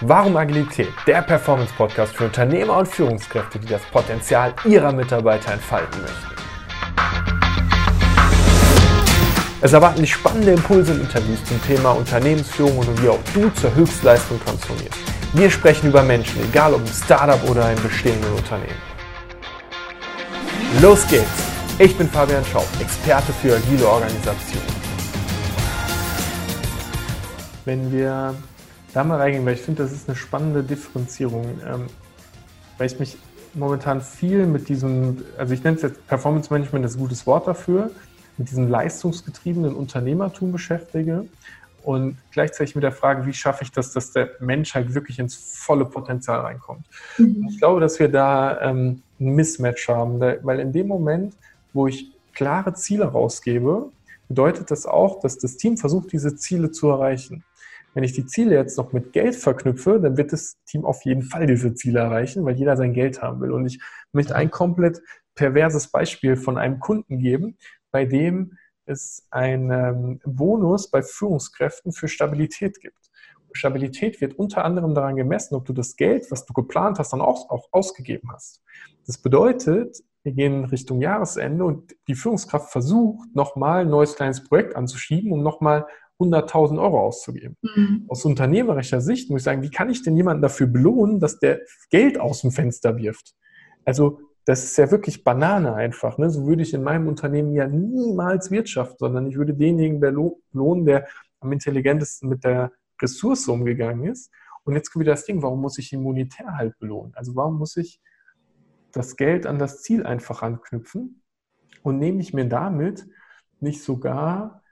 Warum Agilität? Der Performance-Podcast für Unternehmer und Führungskräfte, die das Potenzial ihrer Mitarbeiter entfalten möchten. Es erwarten dich spannende Impulse und Interviews zum Thema Unternehmensführung und wie auch du zur Höchstleistung transformierst. Wir sprechen über Menschen, egal ob im Startup oder im bestehenden Unternehmen. Los geht's! Ich bin Fabian Schaub, Experte für agile Organisation. Wenn wir da mal reingehen, weil ich finde, das ist eine spannende Differenzierung, ähm, weil ich mich momentan viel mit diesem, also ich nenne es jetzt Performance Management, das ist ein gutes Wort dafür, mit diesem leistungsgetriebenen Unternehmertum beschäftige und gleichzeitig mit der Frage, wie schaffe ich das, dass der Mensch halt wirklich ins volle Potenzial reinkommt. Mhm. Ich glaube, dass wir da ähm, ein Mismatch haben, weil in dem Moment, wo ich klare Ziele rausgebe, bedeutet das auch, dass das Team versucht, diese Ziele zu erreichen. Wenn ich die Ziele jetzt noch mit Geld verknüpfe, dann wird das Team auf jeden Fall diese Ziele erreichen, weil jeder sein Geld haben will. Und ich möchte ein komplett perverses Beispiel von einem Kunden geben, bei dem es einen Bonus bei Führungskräften für Stabilität gibt. Stabilität wird unter anderem daran gemessen, ob du das Geld, was du geplant hast, dann auch, auch ausgegeben hast. Das bedeutet, wir gehen Richtung Jahresende und die Führungskraft versucht, nochmal ein neues kleines Projekt anzuschieben, um nochmal 100.000 Euro auszugeben. Mhm. Aus unternehmerischer Sicht muss ich sagen, wie kann ich denn jemanden dafür belohnen, dass der Geld aus dem Fenster wirft? Also das ist ja wirklich Banane einfach. Ne? So würde ich in meinem Unternehmen ja niemals wirtschaften, sondern ich würde denjenigen belohnen, der am intelligentesten mit der Ressource umgegangen ist. Und jetzt kommt wieder das Ding, warum muss ich ihn monetär halt belohnen? Also warum muss ich das Geld an das Ziel einfach anknüpfen und nehme ich mir damit nicht sogar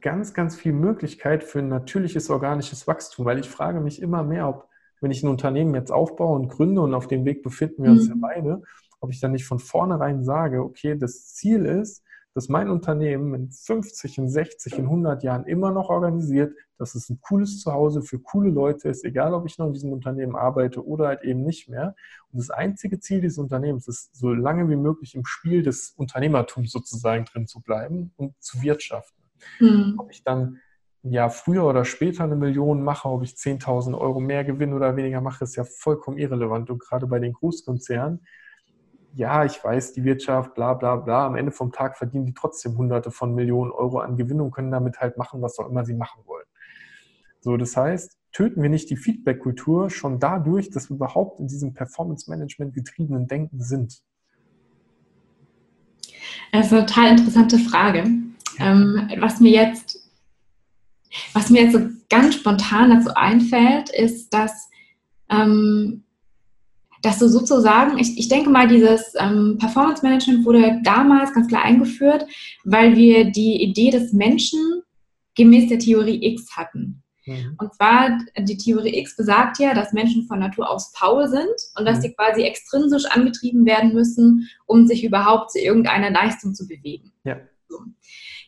ganz, ganz viel Möglichkeit für ein natürliches organisches Wachstum, weil ich frage mich immer mehr, ob, wenn ich ein Unternehmen jetzt aufbaue und gründe und auf dem Weg befinden wir uns mhm. ja beide, ob ich dann nicht von vornherein sage, okay, das Ziel ist, dass mein Unternehmen in 50, in 60, in 100 Jahren immer noch organisiert, dass es ein cooles Zuhause für coole Leute ist, egal ob ich noch in diesem Unternehmen arbeite oder halt eben nicht mehr. Und das einzige Ziel dieses Unternehmens ist, so lange wie möglich im Spiel des Unternehmertums sozusagen drin zu bleiben und zu wirtschaften. Mhm. Ob ich dann ja früher oder später eine Million mache, ob ich 10.000 Euro mehr Gewinn oder weniger mache, ist ja vollkommen irrelevant. Und gerade bei den Großkonzernen, ja, ich weiß, die Wirtschaft, bla bla bla, am Ende vom Tag verdienen die trotzdem Hunderte von Millionen Euro an Gewinn und können damit halt machen, was auch immer sie machen wollen. So, das heißt, töten wir nicht die Feedback-Kultur schon dadurch, dass wir überhaupt in diesem Performance-Management getriebenen Denken sind? Das ist eine total interessante Frage. Ähm, was mir jetzt, was mir jetzt so ganz spontan dazu einfällt, ist, dass, ähm, dass du sozusagen, ich, ich denke mal, dieses ähm, Performance Management wurde damals ganz klar eingeführt, weil wir die Idee des Menschen gemäß der Theorie X hatten. Mhm. Und zwar, die Theorie X besagt ja, dass Menschen von Natur aus faul sind und dass mhm. sie quasi extrinsisch angetrieben werden müssen, um sich überhaupt zu irgendeiner Leistung zu bewegen. Ja.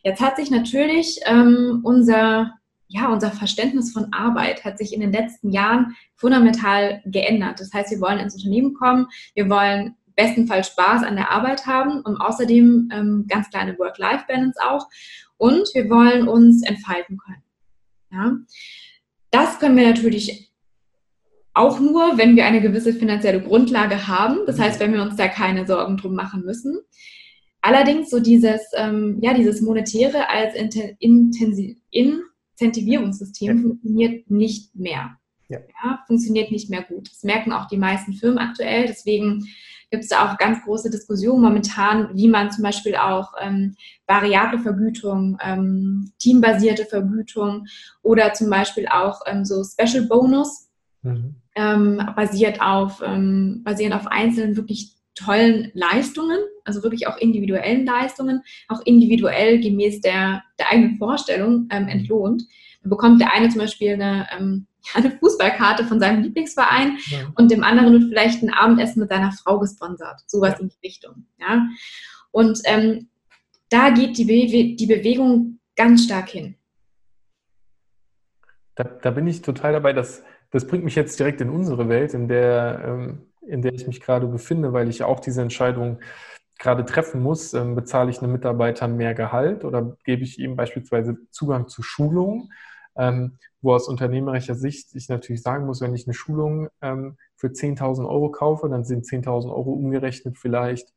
Jetzt hat sich natürlich ähm, unser, ja, unser Verständnis von Arbeit hat sich in den letzten Jahren fundamental geändert. Das heißt, wir wollen ins Unternehmen kommen, wir wollen bestenfalls Spaß an der Arbeit haben und außerdem ähm, ganz kleine Work-Life-Balance auch. Und wir wollen uns entfalten können. Ja? Das können wir natürlich auch nur, wenn wir eine gewisse finanzielle Grundlage haben. Das heißt, wenn wir uns da keine Sorgen drum machen müssen. Allerdings so dieses, ähm, ja, dieses Monetäre als Intensi Incentivierungssystem ja. funktioniert nicht mehr. Ja. ja. funktioniert nicht mehr gut. Das merken auch die meisten Firmen aktuell. Deswegen gibt es da auch ganz große Diskussionen momentan, wie man zum Beispiel auch ähm, variable Vergütung, ähm, teambasierte Vergütung oder zum Beispiel auch ähm, so Special Bonus mhm. Ähm, basiert auf ähm, basierend auf einzelnen wirklich tollen Leistungen, also wirklich auch individuellen Leistungen, auch individuell gemäß der, der eigenen Vorstellung ähm, entlohnt. Dann bekommt der eine zum Beispiel eine, ähm, eine Fußballkarte von seinem Lieblingsverein ja. und dem anderen wird vielleicht ein Abendessen mit seiner Frau gesponsert. Sowas ja. in die Richtung. Ja? Und ähm, da geht die, Be die Bewegung ganz stark hin. Da, da, bin ich total dabei. Das, das bringt mich jetzt direkt in unsere Welt, in der ähm, in der ich mich gerade befinde, weil ich auch diese Entscheidung gerade treffen muss. Ähm, bezahle ich einem Mitarbeiter mehr Gehalt oder gebe ich ihm beispielsweise Zugang zu Schulungen? ähm, wo aus unternehmerischer Sicht ich natürlich sagen muss, wenn ich eine Schulung ähm, für 10.000 Euro kaufe, dann sind 10.000 Euro umgerechnet vielleicht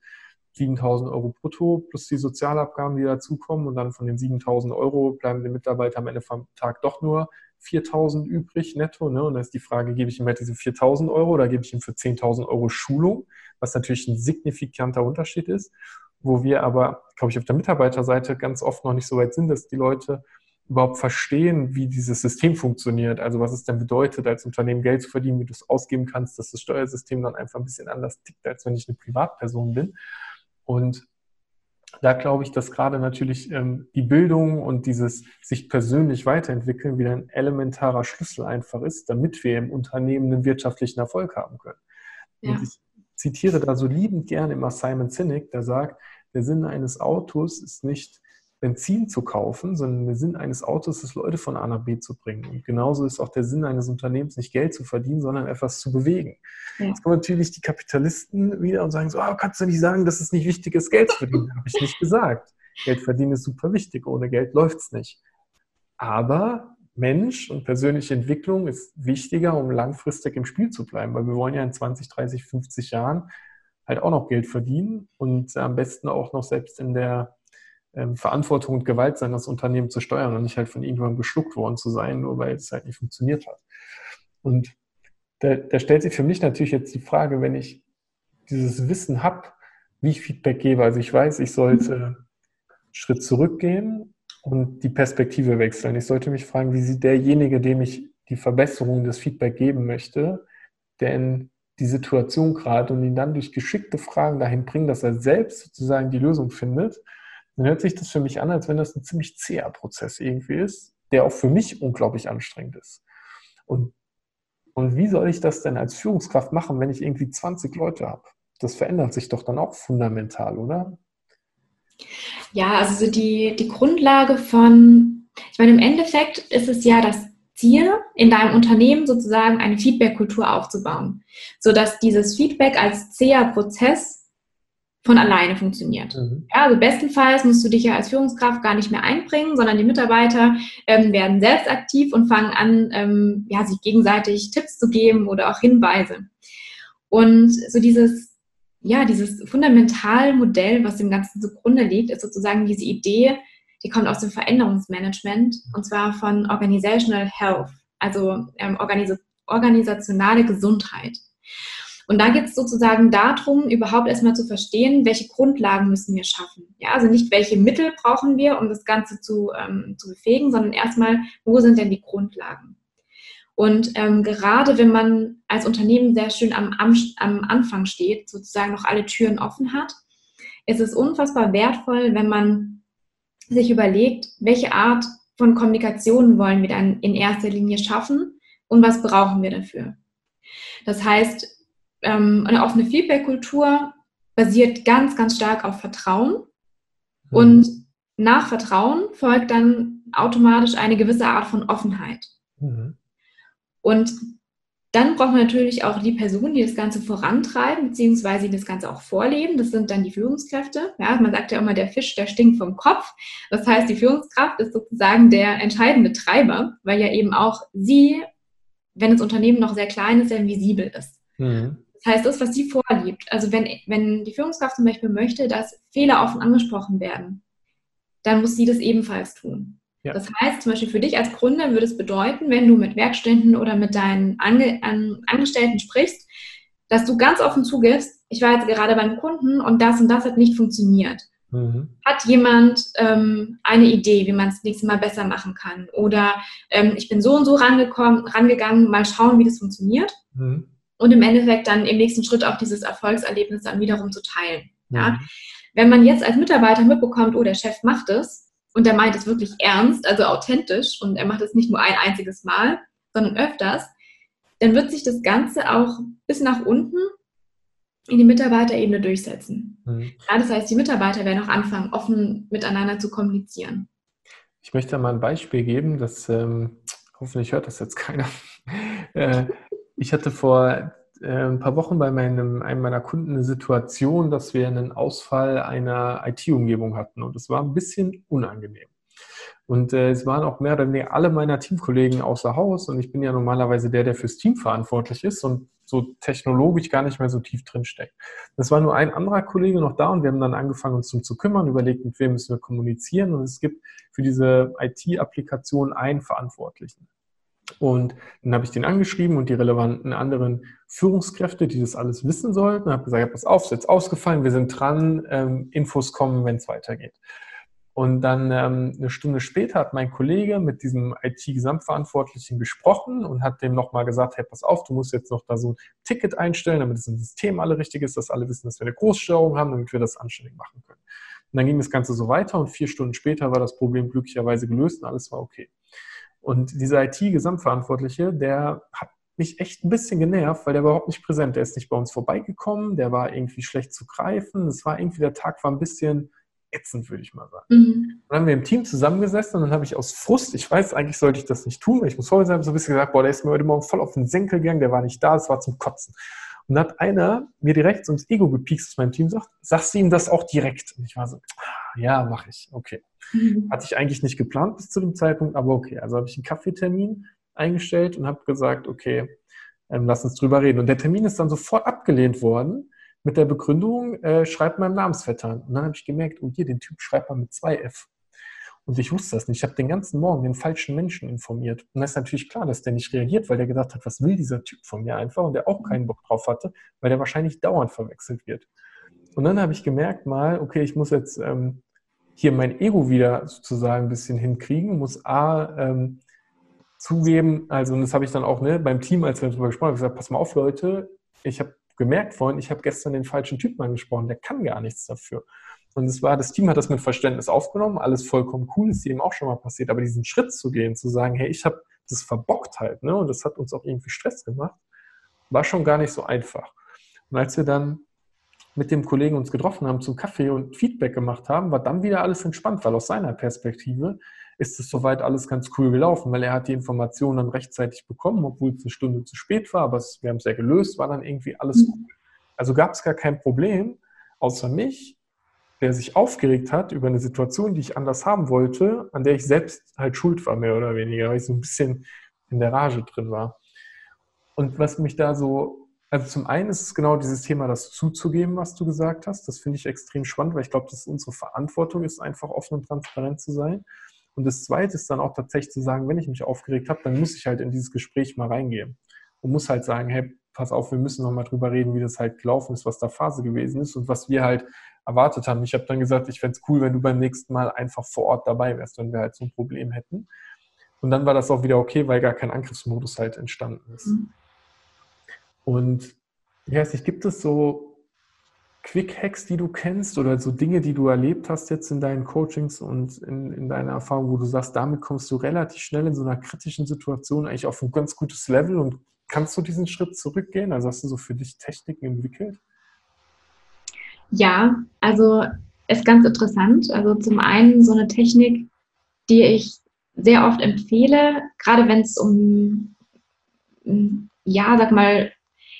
7.000 Euro brutto plus die Sozialabgaben, die dazukommen. Und dann von den 7.000 Euro bleiben den Mitarbeiter am Ende vom Tag doch nur 4.000 übrig netto. Ne? Und dann ist die Frage, gebe ich ihm halt diese 4.000 Euro oder gebe ich ihm für 10.000 Euro Schulung, was natürlich ein signifikanter Unterschied ist, wo wir aber, glaube ich, auf der Mitarbeiterseite ganz oft noch nicht so weit sind, dass die Leute überhaupt verstehen, wie dieses System funktioniert. Also was es denn bedeutet, als Unternehmen Geld zu verdienen, wie du es ausgeben kannst, dass das Steuersystem dann einfach ein bisschen anders tickt, als wenn ich eine Privatperson bin. Und da glaube ich, dass gerade natürlich ähm, die Bildung und dieses sich persönlich weiterentwickeln wieder ein elementarer Schlüssel einfach ist, damit wir im Unternehmen einen wirtschaftlichen Erfolg haben können. Ja. Und ich zitiere da so liebend gerne immer Simon Sinek, der sagt, der Sinn eines Autos ist nicht Benzin zu kaufen, sondern der Sinn eines Autos ist, Leute von A nach B zu bringen. Und genauso ist auch der Sinn eines Unternehmens nicht Geld zu verdienen, sondern etwas zu bewegen. Ja. Jetzt kommen natürlich die Kapitalisten wieder und sagen so, oh, kannst du nicht sagen, dass es nicht wichtig ist, Geld zu verdienen? Habe ich nicht gesagt. Geld verdienen ist super wichtig. Ohne Geld läuft es nicht. Aber Mensch und persönliche Entwicklung ist wichtiger, um langfristig im Spiel zu bleiben, weil wir wollen ja in 20, 30, 50 Jahren halt auch noch Geld verdienen und am besten auch noch selbst in der ähm, Verantwortung und Gewalt sein, das Unternehmen zu steuern und nicht halt von irgendjemandem geschluckt worden zu sein, nur weil es halt nicht funktioniert hat. Und da, da stellt sich für mich natürlich jetzt die Frage, wenn ich dieses Wissen habe, wie ich Feedback gebe. Also ich weiß, ich sollte einen Schritt zurückgehen und die Perspektive wechseln. Ich sollte mich fragen, wie sieht derjenige, dem ich die Verbesserung des Feedback geben möchte, denn die Situation gerade und ihn dann durch geschickte Fragen dahin bringen, dass er selbst sozusagen die Lösung findet dann hört sich das für mich an, als wenn das ein ziemlich zäher Prozess irgendwie ist, der auch für mich unglaublich anstrengend ist. Und, und wie soll ich das denn als Führungskraft machen, wenn ich irgendwie 20 Leute habe? Das verändert sich doch dann auch fundamental, oder? Ja, also die, die Grundlage von, ich meine, im Endeffekt ist es ja das Ziel, in deinem Unternehmen sozusagen eine Feedback-Kultur aufzubauen, sodass dieses Feedback als zäher Prozess von alleine funktioniert. Mhm. Ja, also bestenfalls musst du dich ja als Führungskraft gar nicht mehr einbringen, sondern die Mitarbeiter ähm, werden selbst aktiv und fangen an, ähm, ja, sich gegenseitig Tipps zu geben oder auch Hinweise. Und so dieses, ja, dieses Fundamentalmodell, was dem Ganzen zugrunde liegt, ist sozusagen diese Idee, die kommt aus dem Veränderungsmanagement und zwar von Organizational Health, also ähm, organis organisationale Gesundheit. Und da geht es sozusagen darum, überhaupt erstmal zu verstehen, welche Grundlagen müssen wir schaffen. Ja, also nicht welche Mittel brauchen wir, um das Ganze zu, ähm, zu befähigen, sondern erstmal, wo sind denn die Grundlagen? Und ähm, gerade wenn man als Unternehmen sehr schön am, am, am Anfang steht, sozusagen noch alle Türen offen hat, ist es unfassbar wertvoll, wenn man sich überlegt, welche Art von Kommunikation wollen wir dann in erster Linie schaffen und was brauchen wir dafür. Das heißt, ähm, eine offene Feedback-Kultur basiert ganz, ganz stark auf Vertrauen. Mhm. Und nach Vertrauen folgt dann automatisch eine gewisse Art von Offenheit. Mhm. Und dann braucht man natürlich auch die Personen, die das Ganze vorantreiben, beziehungsweise die das Ganze auch vorleben. Das sind dann die Führungskräfte. Ja, man sagt ja immer, der Fisch, der stinkt vom Kopf. Das heißt, die Führungskraft ist sozusagen der entscheidende Treiber, weil ja eben auch sie, wenn das Unternehmen noch sehr klein ist, sehr visibel ist. Mhm. Das heißt, das, was sie vorgibt, also wenn, wenn die Führungskraft zum Beispiel möchte, dass Fehler offen angesprochen werden, dann muss sie das ebenfalls tun. Ja. Das heißt, zum Beispiel für dich als Gründer würde es bedeuten, wenn du mit Werkständen oder mit deinen Ange an Angestellten sprichst, dass du ganz offen zugibst, ich war jetzt gerade beim Kunden und das und das hat nicht funktioniert. Mhm. Hat jemand ähm, eine Idee, wie man es nächstes Mal besser machen kann? Oder ähm, ich bin so und so rangekommen, rangegangen, mal schauen, wie das funktioniert. Mhm und im Endeffekt dann im nächsten Schritt auch dieses Erfolgserlebnis dann wiederum zu teilen. Ja? Mhm. Wenn man jetzt als Mitarbeiter mitbekommt, oh, der Chef macht es und der meint es wirklich ernst, also authentisch und er macht es nicht nur ein einziges Mal, sondern öfters, dann wird sich das Ganze auch bis nach unten in die Mitarbeiterebene durchsetzen. Mhm. Ja, das heißt, die Mitarbeiter werden auch anfangen, offen miteinander zu kommunizieren. Ich möchte mal ein Beispiel geben, das ähm, hoffentlich hört das jetzt keiner. äh, ich hatte vor äh, ein paar Wochen bei meinem, einem meiner Kunden eine Situation, dass wir einen Ausfall einer IT-Umgebung hatten und es war ein bisschen unangenehm. Und äh, es waren auch mehr oder weniger alle meiner Teamkollegen außer Haus und ich bin ja normalerweise der, der fürs Team verantwortlich ist und so technologisch gar nicht mehr so tief drin steckt. Das war nur ein anderer Kollege noch da und wir haben dann angefangen, uns um zu kümmern, überlegt, mit wem müssen wir kommunizieren und es gibt für diese IT-Applikation einen Verantwortlichen. Und dann habe ich den angeschrieben und die relevanten anderen Führungskräfte, die das alles wissen sollten, habe gesagt, pass auf, ist jetzt ausgefallen, wir sind dran, ähm, Infos kommen, wenn es weitergeht. Und dann ähm, eine Stunde später hat mein Kollege mit diesem IT-Gesamtverantwortlichen gesprochen und hat dem nochmal gesagt, hey, pass auf, du musst jetzt noch da so ein Ticket einstellen, damit es im System alle richtig ist, dass alle wissen, dass wir eine Großstörung haben, damit wir das anständig machen können. Und dann ging das Ganze so weiter und vier Stunden später war das Problem glücklicherweise gelöst und alles war okay. Und dieser IT-Gesamtverantwortliche, der hat mich echt ein bisschen genervt, weil der war überhaupt nicht präsent. Der ist nicht bei uns vorbeigekommen, der war irgendwie schlecht zu greifen. Es war irgendwie, der Tag war ein bisschen ätzend, würde ich mal sagen. Mhm. Dann haben wir im Team zusammengesessen und dann habe ich aus Frust, ich weiß, eigentlich sollte ich das nicht tun, weil ich muss vorher sein, so ein bisschen gesagt, boah, der ist mir heute Morgen voll auf den Senkel gegangen, der war nicht da, es war zum Kotzen. Und dann hat einer mir direkt ins Ego gepiekst aus meinem Team sagt, sagst du ihm das auch direkt? Und ich war so, ah, ja, mache ich, okay. Mhm. Hatte ich eigentlich nicht geplant bis zu dem Zeitpunkt, aber okay. Also habe ich einen Kaffeetermin eingestellt und habe gesagt, okay, ähm, lass uns drüber reden. Und der Termin ist dann sofort abgelehnt worden, mit der Begründung, äh, schreibt meinem Namensvetter. Und dann habe ich gemerkt, oh hier, den Typ schreibt man mit zwei F. Und ich wusste das nicht. Ich habe den ganzen Morgen den falschen Menschen informiert. Und da ist natürlich klar, dass der nicht reagiert, weil der gedacht hat, was will dieser Typ von mir einfach? Und der auch keinen Bock drauf hatte, weil der wahrscheinlich dauernd verwechselt wird. Und dann habe ich gemerkt mal, okay, ich muss jetzt ähm, hier mein Ego wieder sozusagen ein bisschen hinkriegen, muss A, ähm, zugeben, also und das habe ich dann auch ne, beim Team, als wir darüber gesprochen haben, gesagt, pass mal auf, Leute, ich habe gemerkt vorhin, ich habe gestern den falschen Typen angesprochen, der kann gar nichts dafür. Und es war, das Team hat das mit Verständnis aufgenommen, alles vollkommen cool, ist jedem auch schon mal passiert, aber diesen Schritt zu gehen, zu sagen, hey, ich habe das verbockt halt, ne, und das hat uns auch irgendwie Stress gemacht, war schon gar nicht so einfach. Und als wir dann mit dem Kollegen uns getroffen haben zum Kaffee und Feedback gemacht haben, war dann wieder alles entspannt, weil aus seiner Perspektive ist es soweit alles ganz cool gelaufen, weil er hat die Informationen dann rechtzeitig bekommen, obwohl es eine Stunde zu spät war, aber wir haben es ja gelöst, war dann irgendwie alles mhm. cool. Also gab es gar kein Problem, außer mich, der sich aufgeregt hat über eine Situation, die ich anders haben wollte, an der ich selbst halt schuld war, mehr oder weniger, weil ich so ein bisschen in der Rage drin war. Und was mich da so, also zum einen ist es genau dieses Thema, das zuzugeben, was du gesagt hast. Das finde ich extrem spannend, weil ich glaube, dass unsere Verantwortung ist, einfach offen und transparent zu sein. Und das Zweite ist dann auch tatsächlich zu sagen, wenn ich mich aufgeregt habe, dann muss ich halt in dieses Gespräch mal reingehen und muss halt sagen, hey, pass auf, wir müssen noch mal drüber reden, wie das halt gelaufen ist, was da Phase gewesen ist und was wir halt erwartet haben. Ich habe dann gesagt, ich fände es cool, wenn du beim nächsten Mal einfach vor Ort dabei wärst, wenn wir halt so ein Problem hätten. Und dann war das auch wieder okay, weil gar kein Angriffsmodus halt entstanden ist. Mhm. Und ja, es gibt es so Quick-Hacks, die du kennst oder so Dinge, die du erlebt hast jetzt in deinen Coachings und in, in deiner Erfahrung, wo du sagst, damit kommst du relativ schnell in so einer kritischen Situation eigentlich auf ein ganz gutes Level und kannst du diesen Schritt zurückgehen? Also hast du so für dich Techniken entwickelt? Ja, also ist ganz interessant. Also zum einen so eine Technik, die ich sehr oft empfehle, gerade wenn es um, ja, sag mal,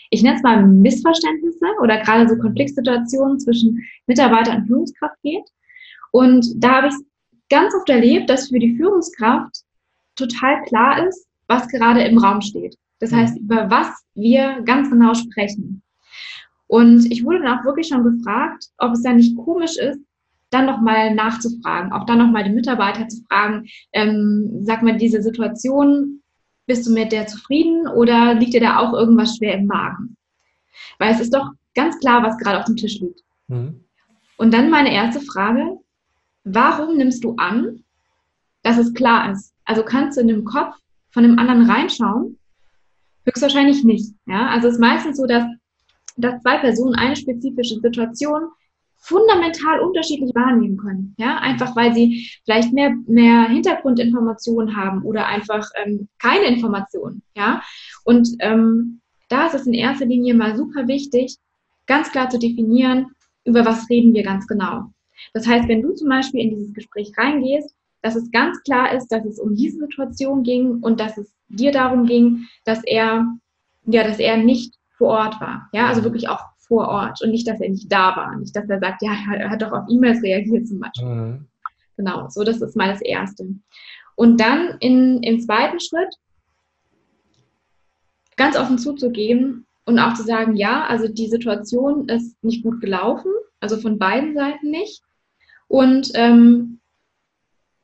ich nenne es mal Missverständnisse oder gerade so Konfliktsituationen zwischen Mitarbeiter und Führungskraft geht. Und da habe ich ganz oft erlebt, dass für die Führungskraft total klar ist, was gerade im Raum steht. Das mhm. heißt, über was wir ganz genau sprechen. Und ich wurde dann auch wirklich schon gefragt, ob es ja nicht komisch ist, dann nochmal nachzufragen, auch dann nochmal den Mitarbeiter zu fragen, ähm, sag mal, diese Situation, bist du mit der zufrieden oder liegt dir da auch irgendwas schwer im Magen? Weil es ist doch ganz klar, was gerade auf dem Tisch liegt. Mhm. Und dann meine erste Frage, warum nimmst du an, dass es klar ist? Also kannst du in dem Kopf von dem anderen reinschauen? Höchstwahrscheinlich nicht. Ja? Also es ist meistens so, dass, dass zwei Personen eine spezifische Situation fundamental unterschiedlich wahrnehmen können. Ja, einfach weil sie vielleicht mehr, mehr Hintergrundinformationen haben oder einfach ähm, keine Informationen. Ja, und ähm, da ist es in erster Linie mal super wichtig, ganz klar zu definieren, über was reden wir ganz genau. Das heißt, wenn du zum Beispiel in dieses Gespräch reingehst, dass es ganz klar ist, dass es um diese Situation ging und dass es dir darum ging, dass er, ja, dass er nicht vor Ort war. Ja, also wirklich auch vor Ort und nicht, dass er nicht da war. Nicht, dass er sagt, ja, er hat doch auf E-Mails reagiert zum Beispiel. Mhm. Genau, so das ist mal das Erste. Und dann in, im zweiten Schritt ganz offen zuzugeben und auch zu sagen, ja, also die Situation ist nicht gut gelaufen, also von beiden Seiten nicht. Und ähm,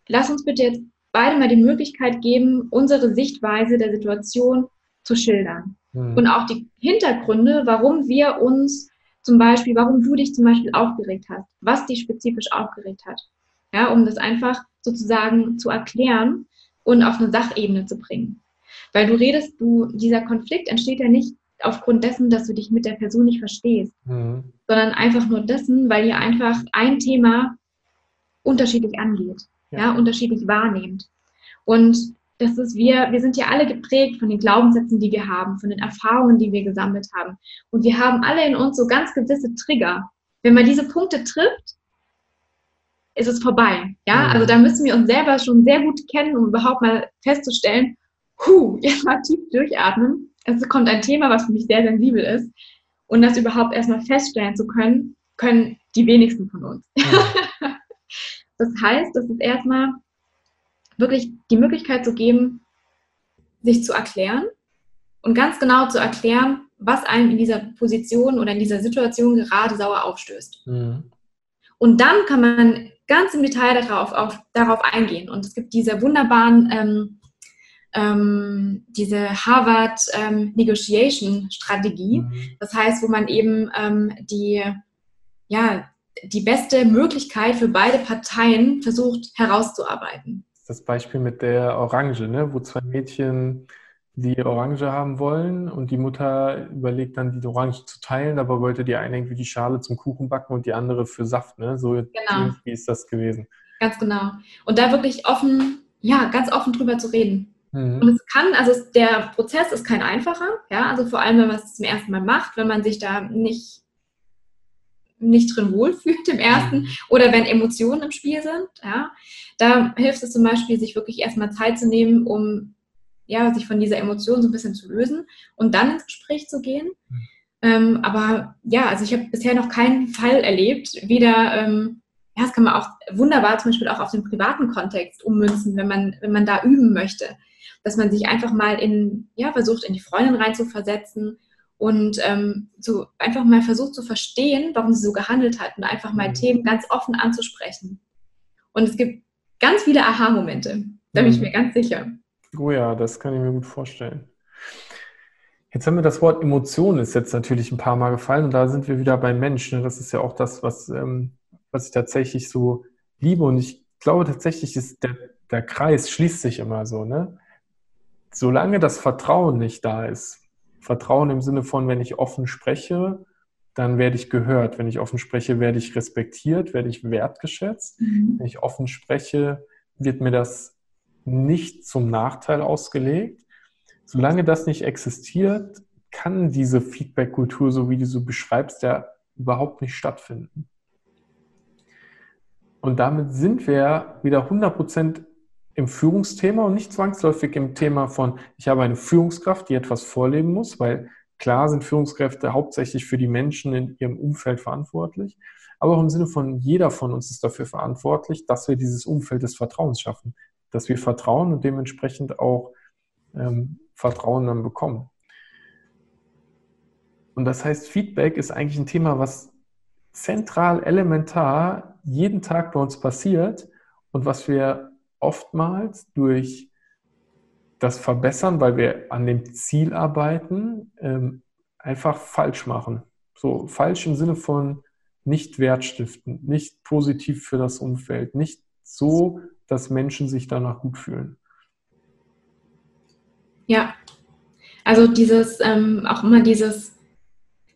lass uns bitte jetzt beide mal die Möglichkeit geben, unsere Sichtweise der Situation zu schildern. Mhm. Und auch die Hintergründe, warum wir uns zum Beispiel, warum du dich zum Beispiel aufgeregt hast, was dich spezifisch aufgeregt hat. Ja, um das einfach sozusagen zu erklären und auf eine Sachebene zu bringen. Weil du redest, du, dieser Konflikt entsteht ja nicht aufgrund dessen, dass du dich mit der Person nicht verstehst, mhm. sondern einfach nur dessen, weil ihr einfach ein Thema unterschiedlich angeht, ja. ja, unterschiedlich wahrnehmt. Und das ist wir, wir sind ja alle geprägt von den Glaubenssätzen, die wir haben, von den Erfahrungen, die wir gesammelt haben. Und wir haben alle in uns so ganz gewisse Trigger. Wenn man diese Punkte trifft, ist es vorbei. Ja, mhm. also da müssen wir uns selber schon sehr gut kennen, um überhaupt mal festzustellen, hu, jetzt mal tief durchatmen. Es kommt ein Thema, was für mich sehr sensibel ist. Und das überhaupt erstmal feststellen zu können, können die wenigsten von uns. Mhm. das heißt, das ist erstmal wirklich die Möglichkeit zu geben, sich zu erklären und ganz genau zu erklären, was einem in dieser Position oder in dieser Situation gerade sauer aufstößt. Mhm. Und dann kann man ganz im Detail darauf, auf, darauf eingehen. Und es gibt diese wunderbaren, ähm, ähm, diese Harvard ähm, Negotiation Strategie. Mhm. Das heißt, wo man eben ähm, die, ja, die beste Möglichkeit für beide Parteien versucht herauszuarbeiten das Beispiel mit der Orange, ne? wo zwei Mädchen die Orange haben wollen und die Mutter überlegt dann, die Orange zu teilen, aber wollte die eine irgendwie die Schale zum Kuchen backen und die andere für Saft. Ne? So genau. wie ist das gewesen. Ganz genau. Und da wirklich offen, ja, ganz offen drüber zu reden. Mhm. Und es kann, also der Prozess ist kein einfacher, ja, also vor allem, wenn man es zum ersten Mal macht, wenn man sich da nicht nicht drin wohlfühlt im ersten mhm. oder wenn Emotionen im Spiel sind. Ja, da hilft es zum Beispiel, sich wirklich erstmal Zeit zu nehmen, um ja, sich von dieser Emotion so ein bisschen zu lösen und dann ins Gespräch zu gehen. Mhm. Ähm, aber ja, also ich habe bisher noch keinen Fall erlebt, weder, ähm, ja, das kann man auch wunderbar zum Beispiel auch auf den privaten Kontext ummünzen, wenn man, wenn man da üben möchte, dass man sich einfach mal in, ja, versucht, in die Freundin reinzuversetzen und ähm, so einfach mal versucht zu verstehen, warum sie so gehandelt hat und einfach mal mhm. Themen ganz offen anzusprechen. Und es gibt ganz viele Aha-Momente, da bin ich mhm. mir ganz sicher. Oh ja, das kann ich mir gut vorstellen. Jetzt haben wir das Wort Emotion ist jetzt natürlich ein paar Mal gefallen und da sind wir wieder beim Menschen. Das ist ja auch das, was, ähm, was ich tatsächlich so liebe und ich glaube tatsächlich ist der, der Kreis schließt sich immer so, ne? Solange das Vertrauen nicht da ist, Vertrauen im Sinne von, wenn ich offen spreche, dann werde ich gehört. Wenn ich offen spreche, werde ich respektiert, werde ich wertgeschätzt. Mhm. Wenn ich offen spreche, wird mir das nicht zum Nachteil ausgelegt. Solange das nicht existiert, kann diese Feedback-Kultur, so wie du so beschreibst, ja überhaupt nicht stattfinden. Und damit sind wir wieder 100% im Führungsthema und nicht zwangsläufig im Thema von, ich habe eine Führungskraft, die etwas vorleben muss, weil klar sind Führungskräfte hauptsächlich für die Menschen in ihrem Umfeld verantwortlich, aber auch im Sinne von, jeder von uns ist dafür verantwortlich, dass wir dieses Umfeld des Vertrauens schaffen, dass wir vertrauen und dementsprechend auch ähm, Vertrauen dann bekommen. Und das heißt, Feedback ist eigentlich ein Thema, was zentral, elementar jeden Tag bei uns passiert und was wir oftmals durch das Verbessern, weil wir an dem Ziel arbeiten, ähm, einfach falsch machen. So falsch im Sinne von nicht wertstiftend, nicht positiv für das Umfeld, nicht so, dass Menschen sich danach gut fühlen. Ja, also dieses, ähm, auch immer dieses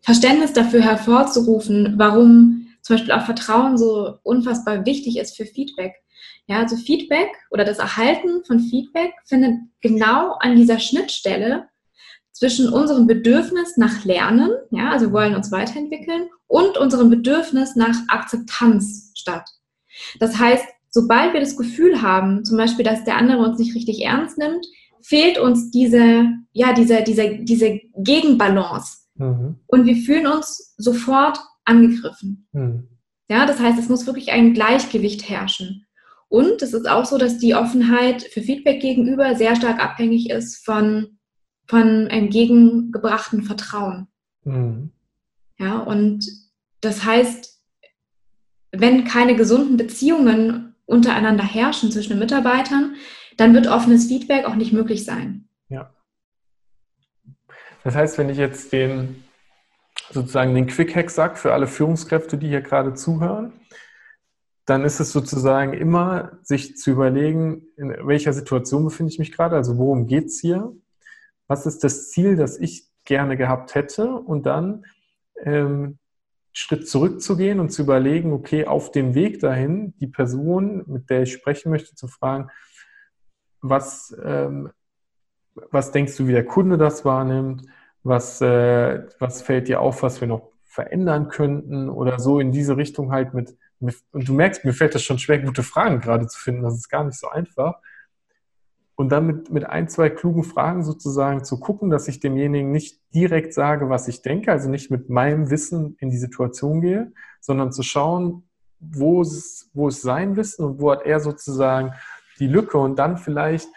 Verständnis dafür hervorzurufen, warum zum Beispiel auch Vertrauen so unfassbar wichtig ist für Feedback. Ja, also Feedback oder das Erhalten von Feedback findet genau an dieser Schnittstelle zwischen unserem Bedürfnis nach Lernen, ja, also wir wollen uns weiterentwickeln, und unserem Bedürfnis nach Akzeptanz statt. Das heißt, sobald wir das Gefühl haben, zum Beispiel, dass der andere uns nicht richtig ernst nimmt, fehlt uns diese, ja, diese, diese, diese Gegenbalance. Mhm. Und wir fühlen uns sofort angegriffen. Mhm. Ja, das heißt, es muss wirklich ein Gleichgewicht herrschen. Und es ist auch so, dass die Offenheit für Feedback gegenüber sehr stark abhängig ist von, von entgegengebrachten Vertrauen. Mhm. Ja, und das heißt, wenn keine gesunden Beziehungen untereinander herrschen zwischen den Mitarbeitern, dann wird offenes Feedback auch nicht möglich sein. Ja. Das heißt, wenn ich jetzt den sozusagen den Quick Hack sage für alle Führungskräfte, die hier gerade zuhören, dann ist es sozusagen immer, sich zu überlegen, in welcher Situation befinde ich mich gerade, also worum geht es hier, was ist das Ziel, das ich gerne gehabt hätte? Und dann ähm, Schritt zurückzugehen und zu überlegen, okay, auf dem Weg dahin, die Person, mit der ich sprechen möchte, zu fragen, was, ähm, was denkst du, wie der Kunde das wahrnimmt, was, äh, was fällt dir auf, was wir noch verändern könnten? Oder so in diese Richtung halt mit, mit, und du merkst, mir fällt das schon schwer, gute Fragen gerade zu finden, das ist gar nicht so einfach. Und dann mit, mit ein, zwei klugen Fragen sozusagen zu gucken, dass ich demjenigen nicht direkt sage, was ich denke, also nicht mit meinem Wissen in die Situation gehe, sondern zu schauen, wo ist, wo ist sein Wissen und wo hat er sozusagen die Lücke und dann vielleicht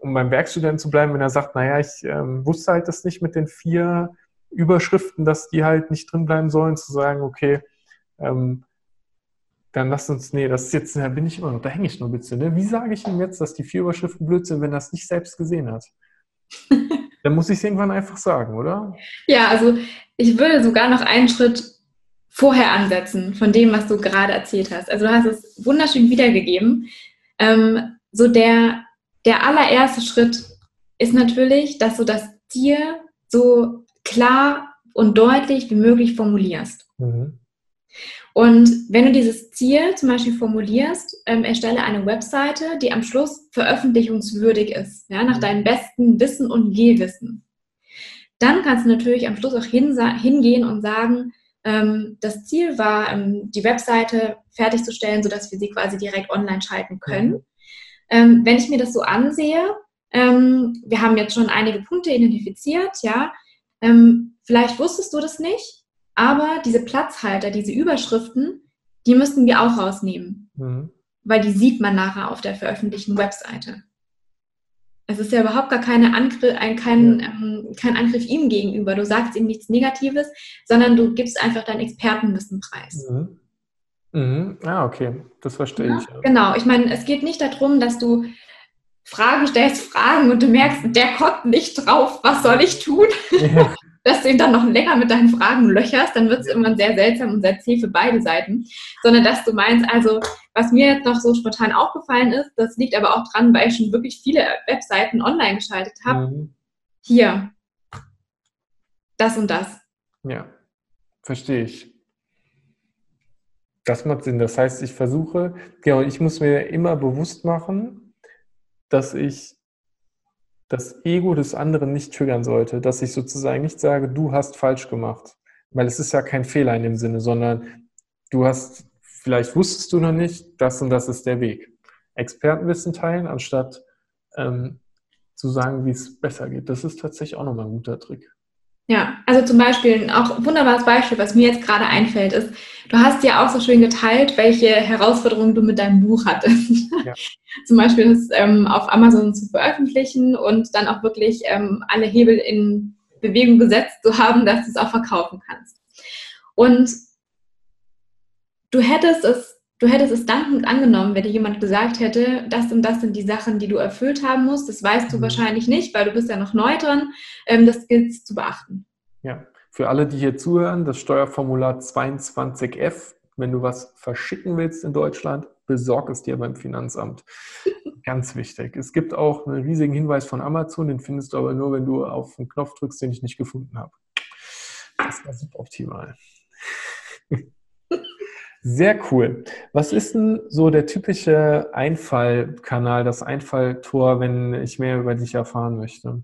um beim Werkstudent zu bleiben, wenn er sagt, naja, ich ähm, wusste halt das nicht mit den vier Überschriften, dass die halt nicht drin bleiben sollen, zu sagen, okay, ähm, dann lass uns, nee, das ist jetzt, da bin ich immer noch, da hänge ich nur ein bisschen. Ne? Wie sage ich ihm jetzt, dass die vier Überschriften blöd sind, wenn er es nicht selbst gesehen hat? dann muss ich es irgendwann einfach sagen, oder? Ja, also ich würde sogar noch einen Schritt vorher ansetzen von dem, was du gerade erzählt hast. Also du hast es wunderschön wiedergegeben. Ähm, so der der allererste Schritt ist natürlich, dass du das Ziel so klar und deutlich wie möglich formulierst. Mhm. Und wenn du dieses Ziel zum Beispiel formulierst, ähm, erstelle eine Webseite, die am Schluss veröffentlichungswürdig ist, ja, nach mhm. deinem besten Wissen und Gehwissen. Dann kannst du natürlich am Schluss auch hingehen und sagen, ähm, das Ziel war, ähm, die Webseite fertigzustellen, sodass wir sie quasi direkt online schalten können. Mhm. Ähm, wenn ich mir das so ansehe, ähm, wir haben jetzt schon einige Punkte identifiziert, ja, ähm, vielleicht wusstest du das nicht, aber diese Platzhalter, diese Überschriften, die müssten wir auch rausnehmen, mhm. weil die sieht man nachher auf der veröffentlichten Webseite. Es ist ja überhaupt gar keine Angriff, ein, kein, ähm, kein Angriff ihm gegenüber. Du sagst ihm nichts Negatives, sondern du gibst einfach dein Expertenwissen preis. Mhm. Mhm. Ah, okay, das verstehe ja, ich. Ja. Genau, ich meine, es geht nicht darum, dass du Fragen stellst, Fragen und du merkst, der kommt nicht drauf, was soll ich tun? Ja. Dass du ihn dann noch länger mit deinen Fragen löcherst, dann wird es immer sehr seltsam und sehr zäh für beide Seiten. Sondern dass du meinst, also was mir jetzt noch so spontan aufgefallen ist, das liegt aber auch dran, weil ich schon wirklich viele Webseiten online geschaltet habe. Mhm. Hier, das und das. Ja, verstehe ich. Das macht Sinn. Das heißt, ich versuche, genau, ich muss mir immer bewusst machen, dass ich das Ego des anderen nicht triggern sollte, dass ich sozusagen nicht sage, du hast falsch gemacht, weil es ist ja kein Fehler in dem Sinne, sondern du hast, vielleicht wusstest du noch nicht, das und das ist der Weg. Expertenwissen teilen, anstatt ähm, zu sagen, wie es besser geht. Das ist tatsächlich auch nochmal ein guter Trick. Ja, also zum Beispiel auch ein wunderbares Beispiel, was mir jetzt gerade einfällt, ist, du hast ja auch so schön geteilt, welche Herausforderungen du mit deinem Buch hattest. Ja. zum Beispiel das ähm, auf Amazon zu veröffentlichen und dann auch wirklich ähm, alle Hebel in Bewegung gesetzt zu haben, dass du es auch verkaufen kannst. Und du hättest es du hättest es dankend angenommen, wenn dir jemand gesagt hätte, das und das sind die Sachen, die du erfüllt haben musst. Das weißt du mhm. wahrscheinlich nicht, weil du bist ja noch neu dran. Ähm, das gilt zu beachten. Ja, für alle, die hier zuhören, das Steuerformular 22f, wenn du was verschicken willst in Deutschland, besorg es dir beim Finanzamt. Ganz wichtig. Es gibt auch einen riesigen Hinweis von Amazon, den findest du aber nur, wenn du auf den Knopf drückst, den ich nicht gefunden habe. Das war suboptimal. Sehr cool. Was ist denn so der typische Einfallkanal, das Einfalltor, wenn ich mehr über dich erfahren möchte?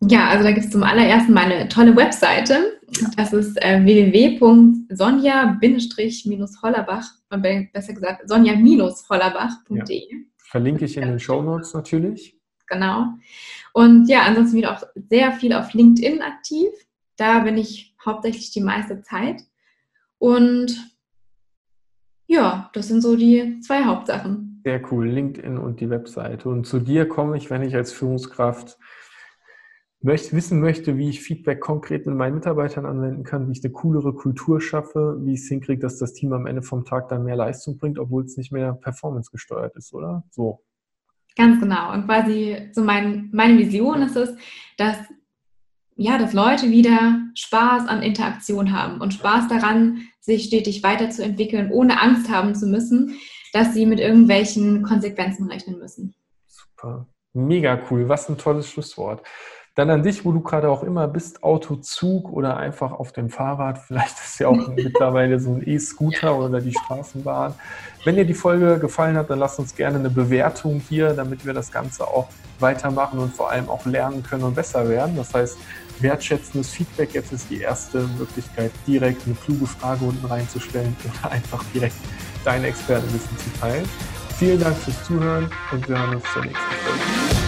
Ja, also da gibt es zum allerersten mal eine tolle Webseite. Das ist äh, www.sonja-hollerbach, besser gesagt sonja-hollerbach.de. Ja. Verlinke ich in den Show Notes natürlich. Genau. Und ja, ansonsten wieder auch sehr viel auf LinkedIn aktiv. Da bin ich hauptsächlich die meiste Zeit. Und ja, das sind so die zwei Hauptsachen. Sehr cool, LinkedIn und die Webseite. Und zu dir komme ich, wenn ich als Führungskraft möchte, wissen möchte, wie ich Feedback konkret mit meinen Mitarbeitern anwenden kann, wie ich eine coolere Kultur schaffe, wie ich es hinkriege, dass das Team am Ende vom Tag dann mehr Leistung bringt, obwohl es nicht mehr performance gesteuert ist, oder? So. Ganz genau. Und quasi so mein, meine Vision ist es, dass ja, dass Leute wieder Spaß an Interaktion haben und Spaß daran, sich stetig weiterzuentwickeln, ohne Angst haben zu müssen, dass sie mit irgendwelchen Konsequenzen rechnen müssen. Super. Mega cool. Was ein tolles Schlusswort. Dann an dich, wo du gerade auch immer bist, Auto, Zug oder einfach auf dem Fahrrad. Vielleicht ist ja auch mittlerweile so ein E-Scooter oder die Straßenbahn. Wenn dir die Folge gefallen hat, dann lasst uns gerne eine Bewertung hier, damit wir das Ganze auch weitermachen und vor allem auch lernen können und besser werden. Das heißt, wertschätzendes Feedback. Jetzt ist die erste Möglichkeit, direkt eine kluge Frage unten reinzustellen oder einfach direkt deine Expertenwissen zu teilen. Vielen Dank fürs Zuhören und wir hören uns zur nächsten Folge.